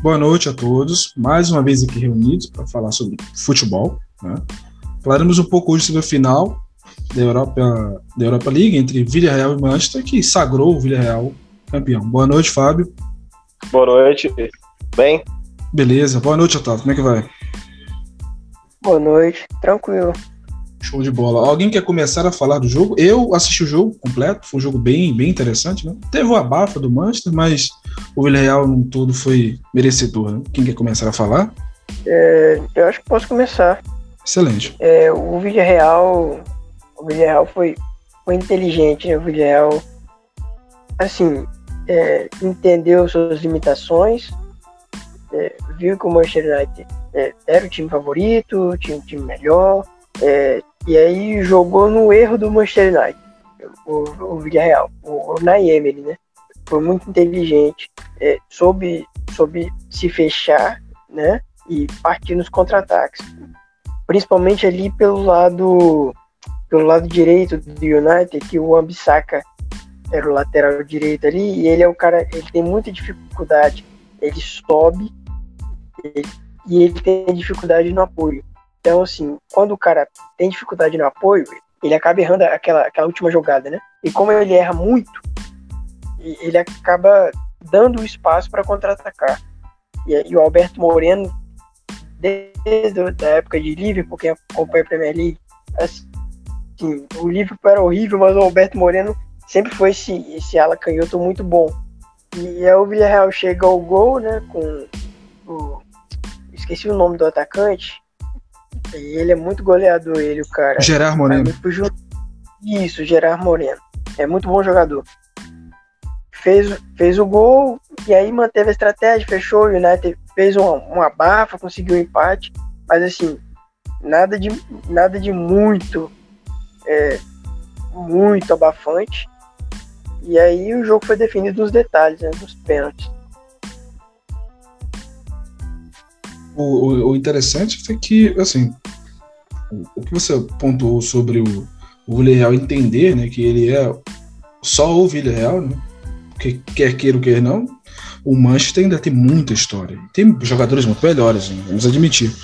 Boa noite a todos. Mais uma vez aqui reunidos para falar sobre futebol. Né? Falaremos um pouco hoje sobre a final da Europa, da Europa League entre Villarreal e Manchester, que sagrou o Villarreal campeão. Boa noite, Fábio. Boa noite. Bem? Beleza. Boa noite, Otávio. Como é que vai? Boa noite. Tranquilo. Show de bola. Alguém quer começar a falar do jogo? Eu assisti o jogo completo, foi um jogo bem, bem interessante. Né? Teve o abafa do Manchester, mas o Villarreal no todo foi merecedor. Né? Quem quer começar a falar? É, eu acho que posso começar. Excelente. É, o Villarreal, o Villarreal foi, foi inteligente, né? O Villarreal, assim, é, entendeu suas limitações, é, viu que o Manchester United é, era o time favorito, tinha um time melhor, é, e aí jogou no erro do Manchester United, o, o Villarreal, o, o né? Foi muito inteligente, é, soube, soube se fechar, né? E partir nos contra-ataques. Principalmente ali pelo lado pelo lado direito do United, que o Ambissaca era o lateral direito ali, e ele é o cara, ele tem muita dificuldade. Ele sobe ele, e ele tem dificuldade no apoio. Então, assim, quando o cara tem dificuldade no apoio, ele acaba errando aquela, aquela última jogada, né? E como ele erra muito, ele acaba dando espaço para contra-atacar. E, e, o Alberto Moreno, desde a época de Liverpool, quem acompanha a Premier League, assim, o Liverpool era horrível, mas o Alberto Moreno sempre foi esse, esse ala canhoto muito bom. E aí o Villarreal chega ao gol, né, com o... Esqueci o nome do atacante, ele é muito goleador, ele, o cara. Gerard Moreno. Isso, Gerard Moreno. É muito bom jogador. Fez, fez o gol e aí manteve a estratégia, fechou. O United fez uma, uma bafa, conseguiu um empate. Mas assim, nada de, nada de muito, é, muito abafante. E aí o jogo foi definido nos detalhes, né, nos pênaltis. O, o, interessante foi que, assim, o que você pontuou sobre o, o Villarreal entender, né, que ele é só o Villarreal, né, que quer queira ou quer não, o Manchester ainda tem muita história. Tem jogadores muito melhores, né, vamos admitir.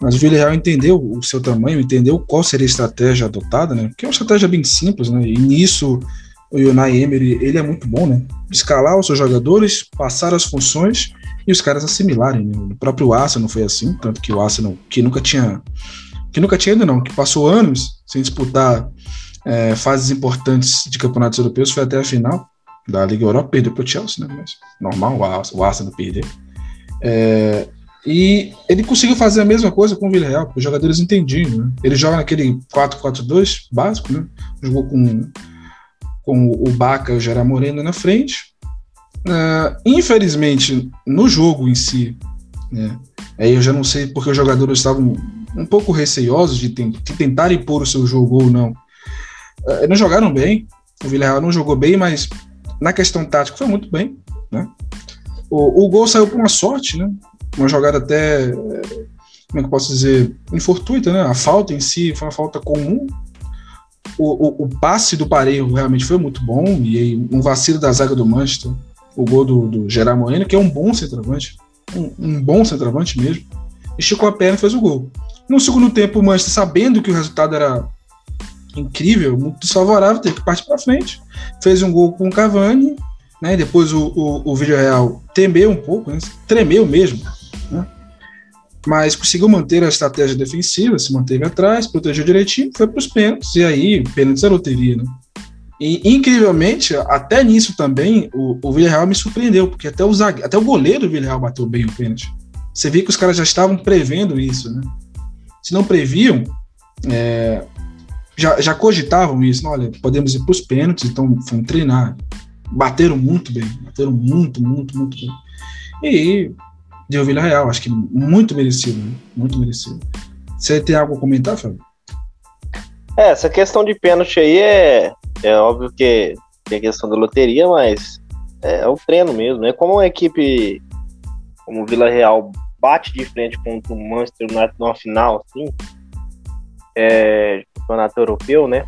Mas o Villarreal entendeu o seu tamanho, entendeu qual seria a estratégia adotada, né? Que é uma estratégia bem simples, né? E nisso o Unai Emery, ele é muito bom, né? Escalar os seus jogadores, passar as funções e os caras assimilarem. Né? O próprio Arsenal foi assim, tanto que o Arsenal, que nunca tinha. Que nunca tinha ainda, não, que passou anos sem disputar é, fases importantes de campeonatos europeus, foi até a final da Liga Europa, perdeu para o Chelsea, né? Mas normal o Arsenal perder. É, e ele conseguiu fazer a mesma coisa com o Villarreal, os jogadores entendiam. Né? Ele joga naquele 4-4-2 básico, né? Jogou com, com o Baca e o Gerard Moreno na frente, Uh, infelizmente, no jogo em si, né, aí eu já não sei porque os jogadores estavam um pouco receiosos de, de tentar impor o seu jogo ou não. Uh, não jogaram bem, o Villarreal não jogou bem, mas na questão tática foi muito bem. Né? O, o gol saiu por uma sorte, né? uma jogada até, como é que eu posso dizer, infortuita, né? a falta em si foi uma falta comum, o, o, o, passe do Parejo realmente foi muito bom, e aí um vacilo da zaga do Manchester o gol do, do Gerard Moreno, que é um bom centroavante, um, um, bom centroavante mesmo, esticou a perna e fez o gol. No segundo tempo, o Manchester, sabendo que o resultado era incrível, muito desfavorável, teve que partir para frente, fez um gol com o Cavani, né? Depois o, o, o vídeo real temeu um pouco, né? tremeu mesmo? Mas conseguiu manter a estratégia defensiva, se manteve atrás, protegeu direitinho, foi para os pênaltis, e aí, pênaltis é loteria, né? E, incrivelmente, até nisso também, o, o Villarreal me surpreendeu, porque até o, zague, até o goleiro do Villarreal bateu bem o pênalti. Você vê que os caras já estavam prevendo isso, né? Se não previam, é, já, já cogitavam isso. Olha, podemos ir para os pênaltis, então vamos treinar. Bateram muito bem, bateram muito, muito, muito bem. E deu Villarreal, acho que muito merecido, né? muito merecido. Você tem algo a comentar, Fábio? É, essa questão de pênalti aí é, é óbvio que tem a questão da loteria, mas é, é o treino mesmo. É como uma equipe como o Vila Real bate de frente contra o Manchester United numa final, assim, é, campeonato europeu, né?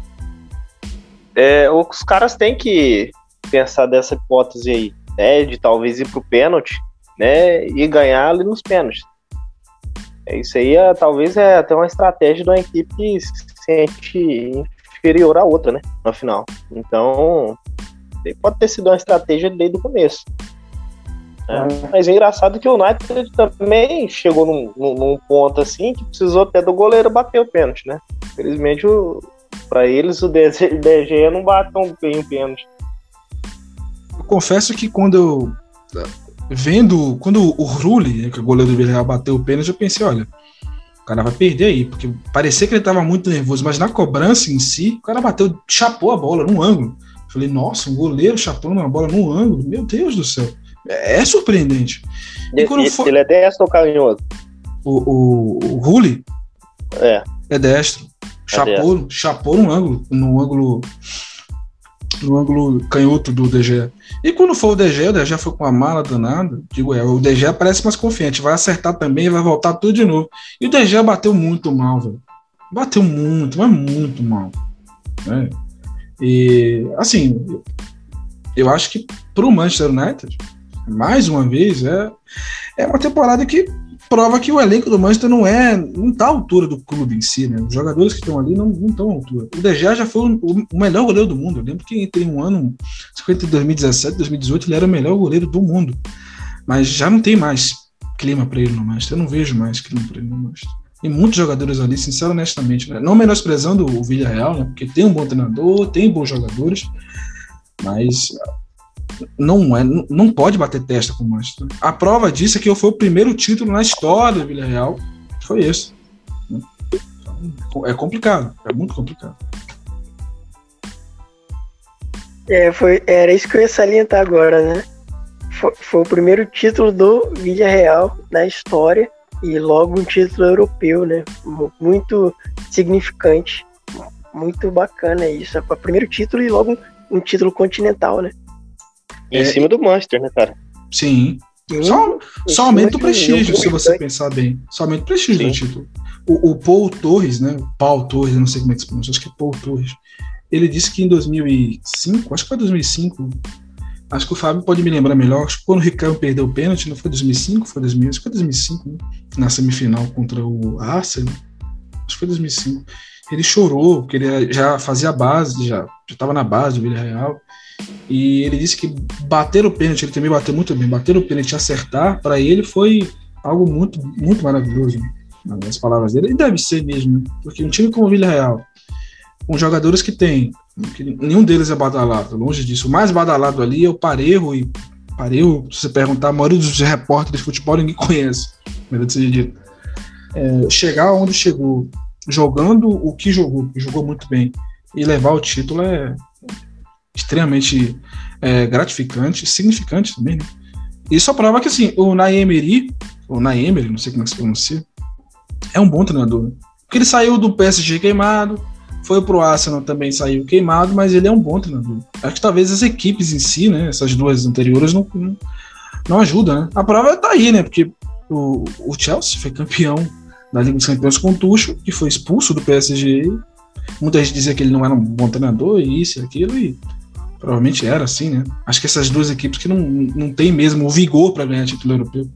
É, os caras têm que pensar dessa hipótese aí, né, de talvez ir pro pênalti né, e ganhar ali nos pênaltis. É, isso aí é, talvez é até uma estratégia de uma equipe que se sente inferior à outra, né, no final. Então, pode ter sido uma estratégia desde o começo. Né? Mas é engraçado que o United também chegou num, num, ponto assim que precisou até do goleiro bater o pênalti, né? Infelizmente, para eles, o DG não bate tão bem o pênalti. Eu confesso que quando eu. Vendo. Quando o Rulli, né, que é o goleiro do Villarreal, bateu o pênalti, eu pensei: olha, o cara vai perder aí, porque parecia que ele estava muito nervoso, mas na cobrança em si, o cara bateu, chapou a bola num ângulo. Falei, nossa, um goleiro chapando uma bola num ângulo, meu Deus do céu. É, é surpreendente. E quando for... Ele é destro ou canhoto? O, o, o Rulli? É. É destro. Chapou, é chapou no ângulo, no ângulo no ângulo canhoto do DG. E quando for o DG, o DG foi com a mala danada, digo, é, o DG parece mais confiante, vai acertar também vai voltar tudo de novo. E o DG bateu muito mal, velho. Bateu muito, mas muito mal. Né? E, assim, eu acho que para o Manchester United, mais uma vez, é, é uma temporada que prova que o elenco do Manchester não é não está à altura do clube em si, né? Os jogadores que estão ali não, não estão à altura. O De Gea já foi o, o, melhor goleiro do mundo. Eu lembro que entre um ano, entre 2017 e 2018, ele era o melhor goleiro do mundo. Mas já não tem mais clima para ele no Manchester. Eu não vejo mais clima para ele no Manchester. Tem muitos jogadores ali, sincero, honestamente, né? não menosprezando o Villarreal, né? Porque tem um bom treinador, tem bons jogadores, mas não é, não pode bater testa com o Manchester. A prova disso é que foi o primeiro título na história do Villarreal, foi esse. Então, é complicado, é muito complicado. É, foi, era isso que eu ia salientar agora, né? Foi, foi o primeiro título do Villarreal na história e logo um título europeu, né? Muito significante, muito bacana isso. É o primeiro título e logo um título continental, né? Em é, cima do Manchester, né, cara? Sim. Só, só aumenta o prestígio, se você pensar bem. Só aumenta o prestígio sim. do título. O, o, Paul Torres, né? Paul Torres, eu não sei como é que se pronuncia, acho que é Paul Torres. Ele disse que em 2005, acho que foi 2005, Acho que o Fábio pode me lembrar melhor. Acho que quando o Ricardo perdeu o pênalti, não foi 2005? Foi 2000, acho que foi 2005, né? na semifinal contra o Arsenal. Acho que foi 2005. Ele chorou, porque ele já fazia base, já estava na base do Villarreal. E ele disse que bater o pênalti, ele também bateu muito bem. Bater o pênalti acertar, para ele foi algo muito, muito maravilhoso. Nas palavras dele, e deve ser mesmo, né? porque um time como o Villarreal, com jogadores que tem nenhum deles é badalado, longe disso. O mais badalado ali é o Parejo, e Parejo, se você perguntar, a maioria dos repórteres de futebol ninguém conhece, É, chegar onde chegou, jogando o que jogou, que jogou muito bem, e levar o título é extremamente é, gratificante, significante também, né? Isso prova que assim, o Naemery, ou Naemery, não sei como é que se pronuncia, é um bom treinador. Porque ele saiu do PSG queimado, foi pro Arsenal também, saiu queimado, mas ele é um bom treinador. Acho que talvez as equipes em si, né, essas duas anteriores, não, não, não ajudam, né? A prova tá aí, né? Porque o, o Chelsea foi campeão da Liga dos Campeões com o Tuchel, que foi expulso do PSG. Muita gente dizia que ele não era um bom treinador, e isso e aquilo, e provavelmente era assim, né? Acho que essas duas equipes que não, não tem mesmo o vigor para ganhar título europeu.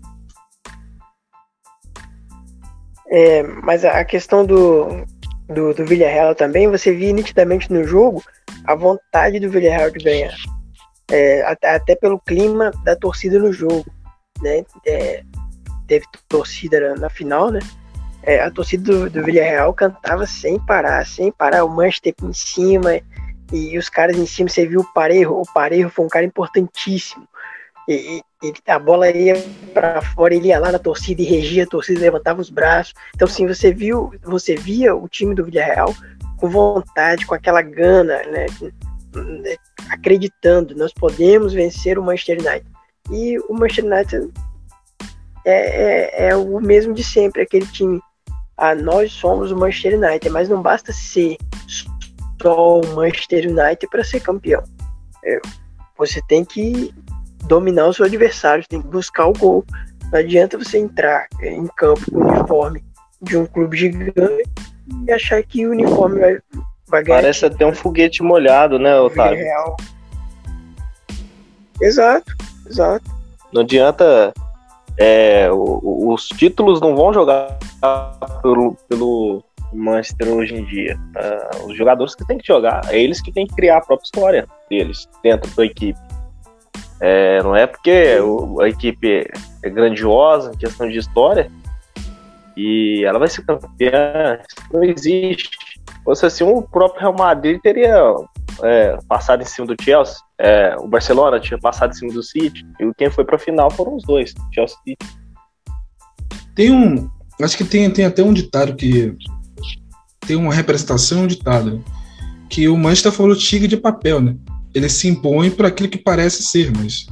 É, mas a questão do, do, do Villarreal também, você via nitidamente no jogo a vontade do Villarreal de ganhar. É, até, até, pelo clima da torcida no jogo. Né? É, teve torcida na, na final, né? É, a torcida do, do Villarreal cantava sem parar, sem parar, o Manchester em cima, e os caras em cima, você viu o Parejo, o Parejo foi um cara importantíssimo. E, e, a bola ia para fora, ele ia lá na torcida e regia a torcida, levantava os braços. Então, sim, você viu, você via o time do Villarreal com vontade, com aquela gana, né? Acreditando, nós podemos vencer o Manchester United. E o Manchester United é, é, é o mesmo de sempre, aquele time. Ah, nós somos o Manchester United, mas não basta ser só o Manchester United para ser campeão. É, você tem que dominar o seu adversário, tem que buscar o gol. Não adianta você entrar em campo com o uniforme de um clube gigante e achar que o uniforme vai, vai ganhar. Parece até um foguete molhado, né, Otávio? Real. Exato, exato. Não adianta é, os títulos não vão jogar pelo, pelo Manchester hoje em dia. Uh, os jogadores que têm que jogar, é eles que têm que criar a própria história deles dentro da equipe. É, não é porque a equipe é grandiosa em questão de história e ela vai ser campeã. Isso não existe. Ou seja, assim, o próprio Real Madrid teria é, passado em cima do Chelsea, é, o Barcelona tinha passado em cima do City, e quem foi para a final foram os dois, Chelsea e City. Tem um. Acho que tem, tem até um ditado que. Tem uma representação, um ditado. Que o Manchester falou tigre de papel, né? Ele se impõe para aquilo que parece ser, mas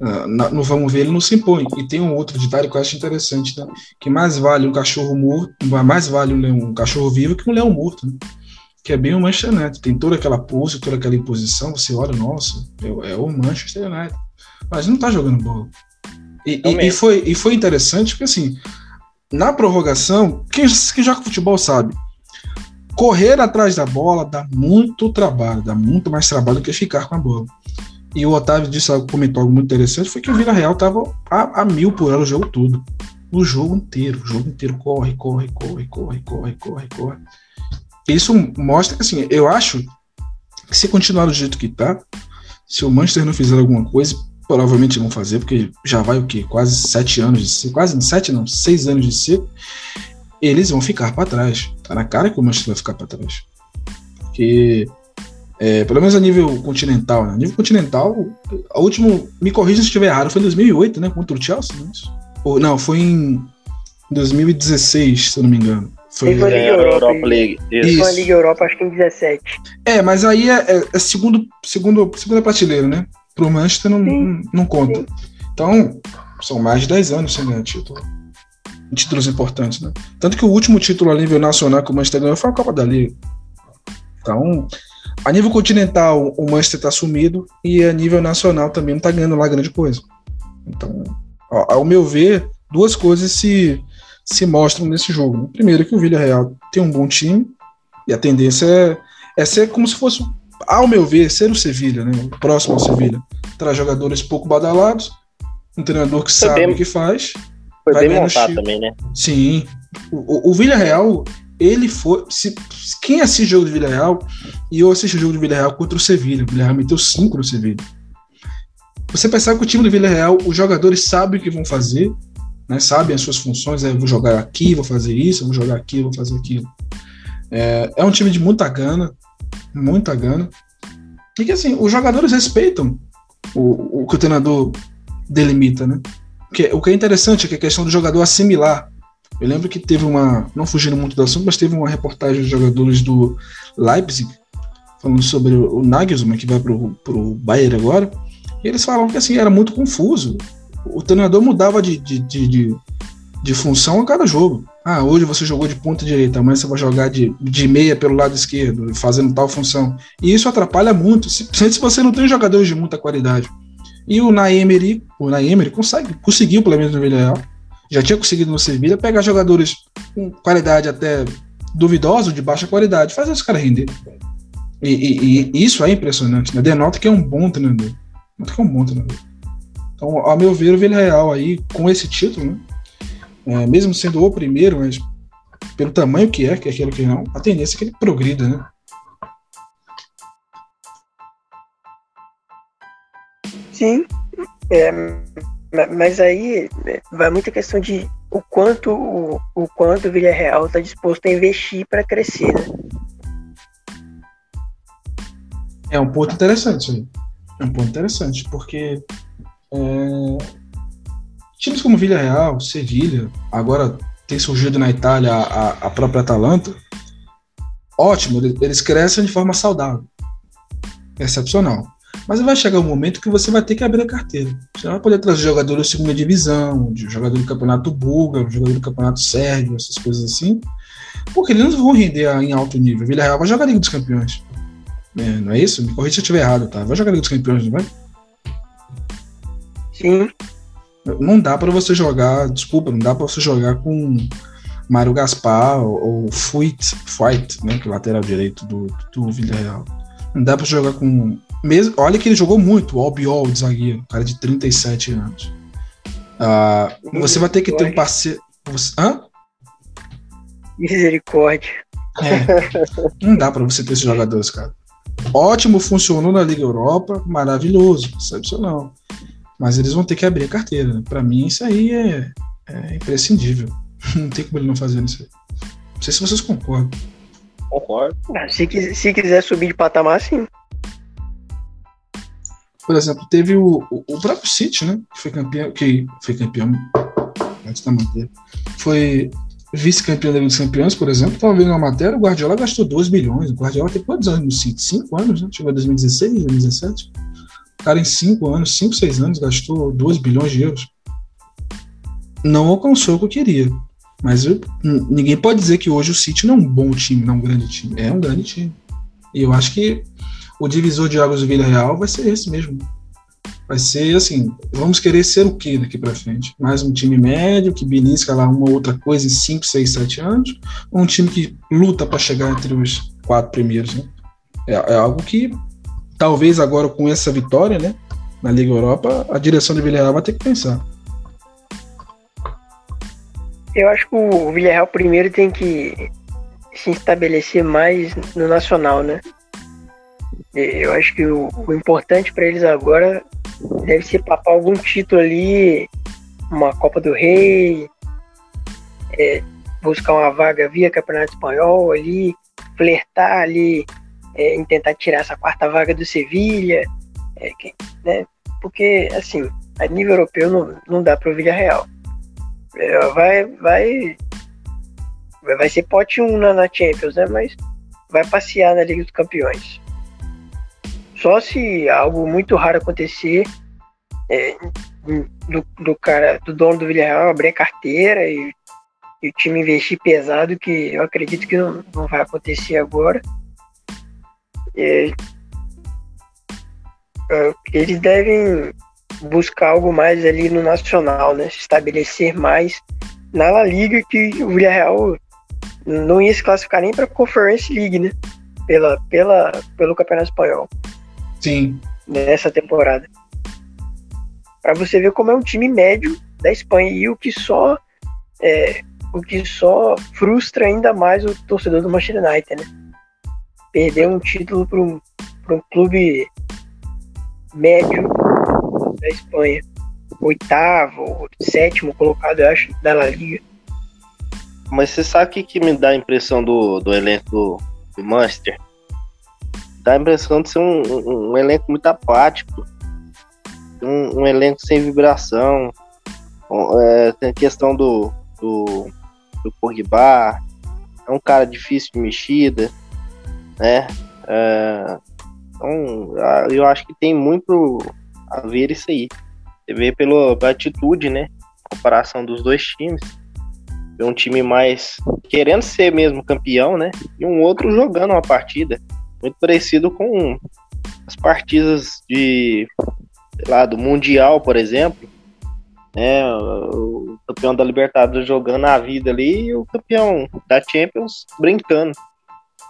uh, no vamos ver ele não se impõe. E tem um outro ditado que eu acho interessante, né? Que mais vale um cachorro morto, mais vale um, leão, um cachorro vivo que um leão morto. Né? que é bem o Manchester United. Tem toda aquela pose, toda aquela imposição, você olha, nossa, é, é o Manchester United. Mas não tá jogando bola. E, e, e, foi, e foi interessante porque, assim, na prorrogação, quem, quem joga futebol sabe, correr atrás da bola dá muito trabalho, dá muito mais trabalho do que ficar com a bola. E o Otávio disse, comentou algo muito interessante, foi que o Vila Real tava a, a mil por hora o jogo todo. O jogo inteiro, o jogo inteiro corre, corre, corre, corre, corre, corre, corre isso mostra que, assim, eu acho que se continuar do jeito que tá, se o Manchester não fizer alguma coisa, provavelmente vão fazer, porque já vai o quê? Quase sete anos de ser, quase sete não, seis anos de ser, eles vão ficar para trás. Tá na cara que o Manchester vai ficar para trás. Porque, é, pelo menos a nível continental, né? A nível continental, a último, me corrija se estiver errado, foi em 2008, né? Contra o Chelsea, não, é Ou, não foi em 2016, se eu não me engano. Foi, Liga Europa. Europa League. Isso. Foi a Liga Europa, acho que em 17. É, mas aí é, é, é segundo, segundo, segunda prateleira, né? Pro Manchester não, não, não, conta. Sim. Então, são mais de 10 anos sem ganhar título. Títulos importantes, né? Tanto que o último título a nível nacional que o Manchester ganhou foi a Copa da Liga. Então, a nível continental, o Manchester está sumido e a nível nacional também não está ganhando lá grande coisa. Então, ao meu ver, duas coisas se se mostram nesse jogo. Né? Primeiro que o Villarreal tem um bom time e a tendência é, é ser como se fosse, ao meu ver, ser o Sevilha, né? o próximo ao Sevilha. Traz jogadores pouco badalados, um treinador que sabe o que faz. Foi bem montado também, né? Sim. O, o Villarreal, ele foi. Se, quem assiste o jogo do Villarreal, e eu assisti o jogo do Villarreal contra o Sevilha, o Villarreal meteu 5 no Sevilha. Você percebe que o time do Villarreal, os jogadores sabem o que vão fazer, né, sabem as suas funções, é, vou jogar aqui, vou fazer isso, vou jogar aqui, vou fazer aquilo. É, é um time de muita gana, muita gana, e que assim, os jogadores respeitam o, o que o treinador delimita, né? Que, o que é interessante é que a questão do jogador assimilar. Eu lembro que teve uma, não fugindo muito do assunto, mas teve uma reportagem dos jogadores do Leipzig falando sobre o Nagelsmann, que vai para o Bayern agora, e eles falam que assim, era muito confuso o treinador mudava de, de, de, de, de função a cada jogo. Ah, hoje você jogou de ponta direita, amanhã você vai jogar de, de meia pelo lado esquerdo, fazendo tal função. E isso atrapalha muito, se, se você não tem jogadores de muita qualidade. E o Naemery, o Naemery consegue, conseguiu, pelo menos no Villarreal, já tinha conseguido no Sevilha, pegar jogadores com qualidade até duvidosa, de baixa qualidade, fazer os caras render. E, e, e, isso é impressionante, né? Denota que é um bom treinador. Denota que é um bom treinador. Então, ao meu ver, o Villarreal aí, com esse título, né, é, mesmo sendo o primeiro, mas pelo tamanho que é, que é aquilo que não, a tendência é que ele progrida, né? Sim, é, mas aí vai muita questão de o quanto o, o quanto o Villarreal está disposto a investir para crescer. Né? É um ponto interessante aí. É um ponto interessante, porque é... Times como Villarreal, Sevilha, agora tem surgido na Itália a, a própria Atalanta. Ótimo, eles crescem de forma saudável. Excepcional. Mas vai chegar um momento que você vai ter que abrir a carteira. Você vai poder trazer jogadores de segunda divisão, de jogador do campeonato búlgaro, jogador do campeonato sérvio, essas coisas assim. Porque eles não vão render em alto nível. Villarreal vai jogar a Liga dos Campeões. É, não é isso? Me corrija se eu estiver errado, tá? Vai jogar Liga dos Campeões, não vai? Sim. Não dá para você jogar, desculpa, não dá para você jogar com Mário Gaspar ou, ou Fuit, Fight, né, que é o lateral direito do, do Villarreal. Não dá para jogar com mesmo, olha que ele jogou muito, o Albiol de zagueiro, cara de 37 anos. Ah, você vai ter que ter um parceiro. Você... Hã? Misericórdia. É, não dá para você ter esses jogadores, cara. Ótimo, funcionou na Liga Europa, maravilhoso, excepcional. Mas eles vão ter que abrir a carteira. Né? Para mim, isso aí é, é, imprescindível. Não tem como ele não fazer isso aí. Não sei se vocês concordam. Concordo. Ah, se, se quiser subir de patamar, sim. Por exemplo, teve o, o, próprio City, né? Que foi campeão. Que foi campeão. Antes da matéria. Foi vice-campeão da Liga dos Campeões, por exemplo. Estava vendo uma matéria, o Guardiola gastou 2 bilhões. O Guardiola tem quantos anos no City? 5 anos, né? Chegou em 2016, 2017. O cara, em 5 anos, 5, 6 anos, gastou 2 bilhões de euros. Não alcançou o que eu queria. Mas eu, ninguém pode dizer que hoje o City não é um bom time, não é um grande time. É um grande time. E eu acho que o divisor de águas do Vila Real vai ser esse mesmo. Vai ser assim, vamos querer ser o que daqui para frente? Mais um time médio que belisca lá uma outra coisa em 5, 6, 7 anos? Ou um time que luta para chegar entre os quatro primeiros? Né? É, é, algo que talvez agora com essa vitória né, na Liga Europa, a direção do Villarreal vai ter que pensar. Eu acho que o Villarreal primeiro tem que se estabelecer mais no nacional, né? Eu acho que o, o importante para eles agora deve ser papar algum título ali, uma Copa do Rei, é, buscar uma vaga via Campeonato Espanhol ali, flertar ali é, em tentar tirar essa quarta vaga do Sevilha, é, né? Porque assim, a nível europeu não, não dá para o Villarreal. É, vai, vai, vai ser pote 1 na, na Champions, né? Mas vai passear na Liga dos Campeões. Só se algo muito raro acontecer é, do, do, cara, do dono do Villarreal abrir a carteira e, e, o time investir pesado, que eu acredito que não, não vai acontecer agora. É, é, eles devem buscar algo mais ali no nacional, né? Se estabelecer mais na La Liga que o Villarreal não ia se classificar nem para a Conference League, né? Pela, pela, pelo Campeonato Espanhol. Sim. Nessa temporada. Para você ver como é um time médio da Espanha e o que só é, o que só frustra ainda mais o torcedor do Manchester United, né? Perder um título para um, um clube médio da Espanha, oitavo, sétimo colocado, eu acho, da La Liga. Mas você sabe o que, que me dá a impressão do, do elenco do, do Manchester? Dá a impressão de ser um, um, um elenco muito apático, um, um elenco sem vibração. É, tem a questão do, do, do Pogba, é um cara difícil de mexida, né? É, então, eu acho que tem muito a ver isso aí. Você vê pela, pela atitude, né? Comparação dos dois times. Um time mais querendo ser mesmo campeão, né? E um outro jogando uma partida muito parecido com as partidas de, lá, do Mundial, por exemplo, né, o campeão da Libertadores jogando a vida ali e o campeão da Champions brincando.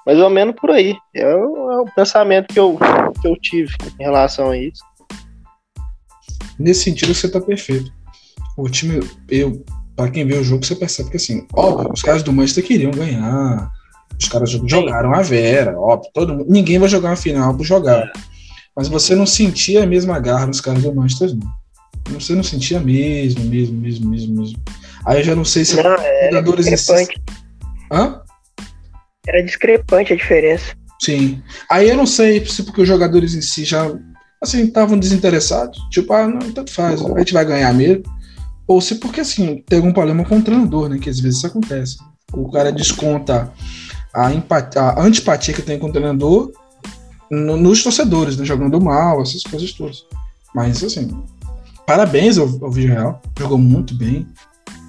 Mais ou menos por aí. É o, é o pensamento que eu, que eu tive em relação a isso. Nesse sentido, você está perfeito. O time, eu, para quem vê o jogo, você percebe que assim, óbvio, os caras do Manchester queriam ganhar, os caras jogaram a Vera, óbvio. Todo mundo, ninguém vai jogar uma final por jogar. É. Mas você não sentia a mesma garra nos caras do Manchester, não. Você não sentia mesmo, mesmo, mesmo, mesmo, mesmo. Aí eu já não sei se não, jogadores discrepante. Hã? Era discrepante a diferença. Sim. Aí eu não sei se porque os jogadores em si já assim estavam desinteressados, tipo, ah, não, tanto faz, a gente vai ganhar mesmo. Ou se porque assim, tem algum problema com o treinador, né? Que às vezes isso acontece. O cara desconta a, empatia, a antipatia que tem com o treinador no, nos torcedores, né, jogando mal, essas coisas todas. Mas, assim, parabéns ao, ao Real, jogou muito bem,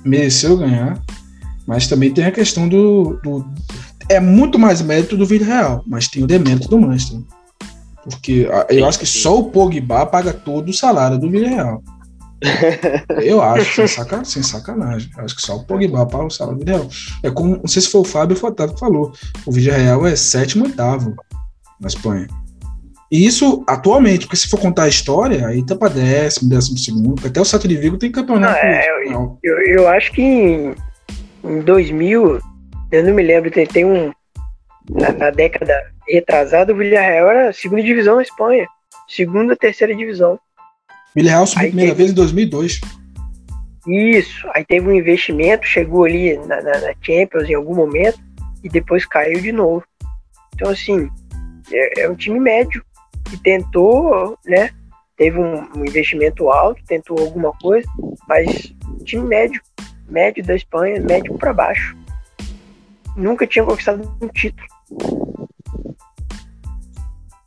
mereceu ganhar, mas também tem a questão do. do é muito mais mérito do Real, mas tem o demérito do Manchester. Porque eu acho que só o Pogba paga todo o salário do Villarreal. Eu acho, sem, saca, sem sacanagem. Acho que só o Pogba para o salário ideal. É como, não sei se foi o Fábio ou o Otávio que falou. O Vídeo Real é sétimo, oitavo na Espanha. E isso atualmente, porque se for contar a história, aí tá pra décimo, décimo segundo, até o Sato de Vigo tem campeonato. Não, é, eu, eu, eu, acho que em, em 2000, eu não me lembro, tem, tem um. Na, na, década retrasada, o Villarreal era segunda divisão na Espanha. Segunda, terceira divisão. Villarreal subiu a primeira teve... vez em 2002. Isso, aí teve um investimento, chegou ali na, na, na Champions em algum momento e depois caiu de novo. Então, assim, é, é um time médio que tentou, né? Teve um, um, investimento alto, tentou alguma coisa, mas time médio, médio da Espanha, médio para baixo. Nunca tinha conquistado um título.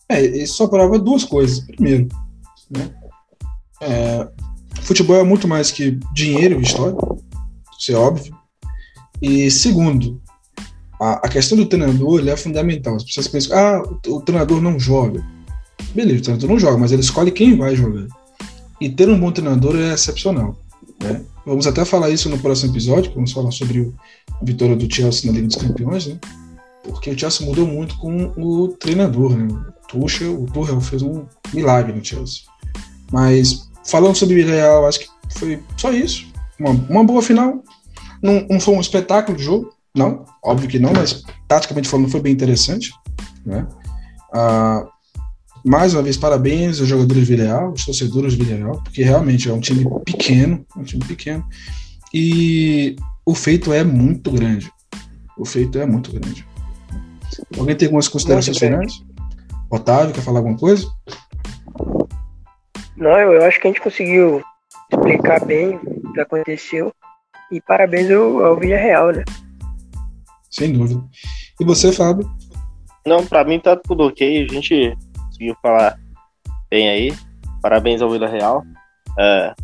É, isso só prova duas coisas. Primeiro, né? É, futebol é muito mais que dinheiro e história, isso é óbvio. E segundo, a, a questão do treinador é fundamental. As pessoas pensam, ah, o, o treinador não joga. Beleza, o treinador não joga, mas ele escolhe quem vai jogar. E ter um bom treinador é excepcional. Né? Vamos até falar isso no próximo episódio, vamos falar sobre a vitória do Chelsea na Liga dos Campeões, né? Porque o Chelsea mudou muito com o treinador, né? O Tuchel, o Tuchel fez um milagre no Chelsea. Mas falando sobre o Real, acho que foi só isso. Uma, uma boa final. Não, não foi um espetáculo de jogo, não, óbvio que não, mas taticamente falando foi bem interessante. Né? Ah, mais uma vez, parabéns aos jogadores do Villarreal, os torcedores do Villarreal, porque realmente é um time pequeno, é um time pequeno, e o feito é muito grande. O feito é muito grande. Alguém tem algumas considerações finais? Otávio, quer falar alguma coisa? Não, eu acho que a gente conseguiu explicar bem o que aconteceu. E parabéns ao, ao Villarreal, né? Sem dúvida. E você, Fábio? Não, para mim tá tudo ok. A gente conseguiu falar bem aí. Parabéns ao Vila Real. É,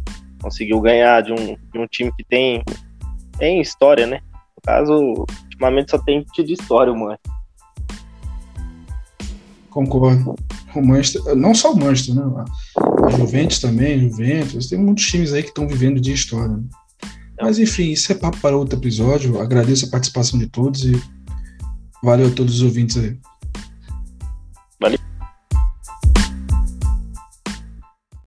conseguiu ganhar de um, de um time que tem, tem história, né? No caso, ultimamente só tem tido história, mano. Concordo. O Manchester, não só o Manchester, né? Juventus também, Juventus, tem muitos times aí que estão vivendo de história. Né? É. Mas enfim, isso é papo para outro episódio. Agradeço a participação de todos e valeu a todos os ouvintes aí. Valeu.